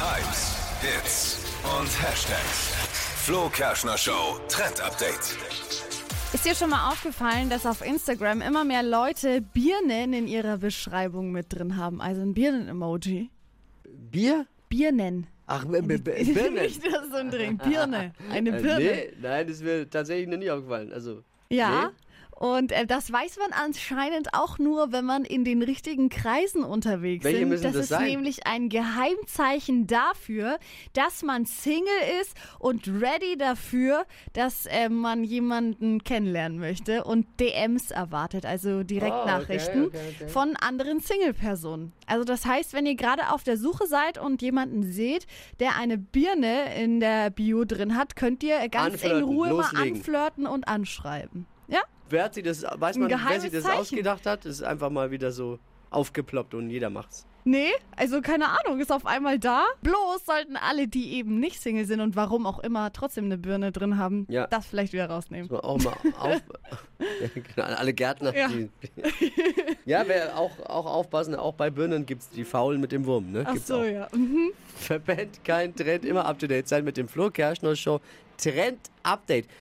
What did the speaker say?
Hypes, Hits und Hashtags. Flo Kerschner Show Trend Update. Ist dir schon mal aufgefallen, dass auf Instagram immer mehr Leute Birnen in ihrer Beschreibung mit drin haben? Also ein Birnen-Emoji. Bier? Birnen. Ach, B B B Birnen. Nicht das so ein Drink. Birne. Eine Äh, Birne. Nee, nein, das ist mir tatsächlich noch nie aufgefallen. Also, Ja. Und äh, das weiß man anscheinend auch nur, wenn man in den richtigen Kreisen unterwegs Welche sind. müssen das das ist sein? nämlich ein Geheimzeichen dafür, dass man Single ist und ready dafür, dass äh, man jemanden kennenlernen möchte und DMs erwartet, also Direktnachrichten Oh, okay, okay, okay. von anderen Single-Personen. Also das heißt, wenn ihr gerade auf der Suche seid und jemanden seht, der eine Birne in der Bio drin hat, könnt ihr ganz in Anflirten, Ruhe mal loslegen. anflirten und anschreiben. Ja? Wer hat sich das, weiß man, wer sich das Zeichen. ausgedacht hat? Das ist einfach mal wieder so aufgeploppt und jeder macht's. Nee, also keine Ahnung, ist auf einmal da. Bloß sollten alle, die eben nicht Single sind und warum auch immer trotzdem eine Birne drin haben, Ja. das vielleicht wieder rausnehmen. Man auch mal auf. ja, genau, alle Gärtner. Ja. Die, ja, wer auch, auch aufpassen, auch bei Birnen gibt's die Faulen mit dem Wurm. Ne? Ach Gibt's so, auch. ja. Mhm. Verpennt kein Trend, immer up to date sein mit dem Flo Kerschner Show. Trend Update.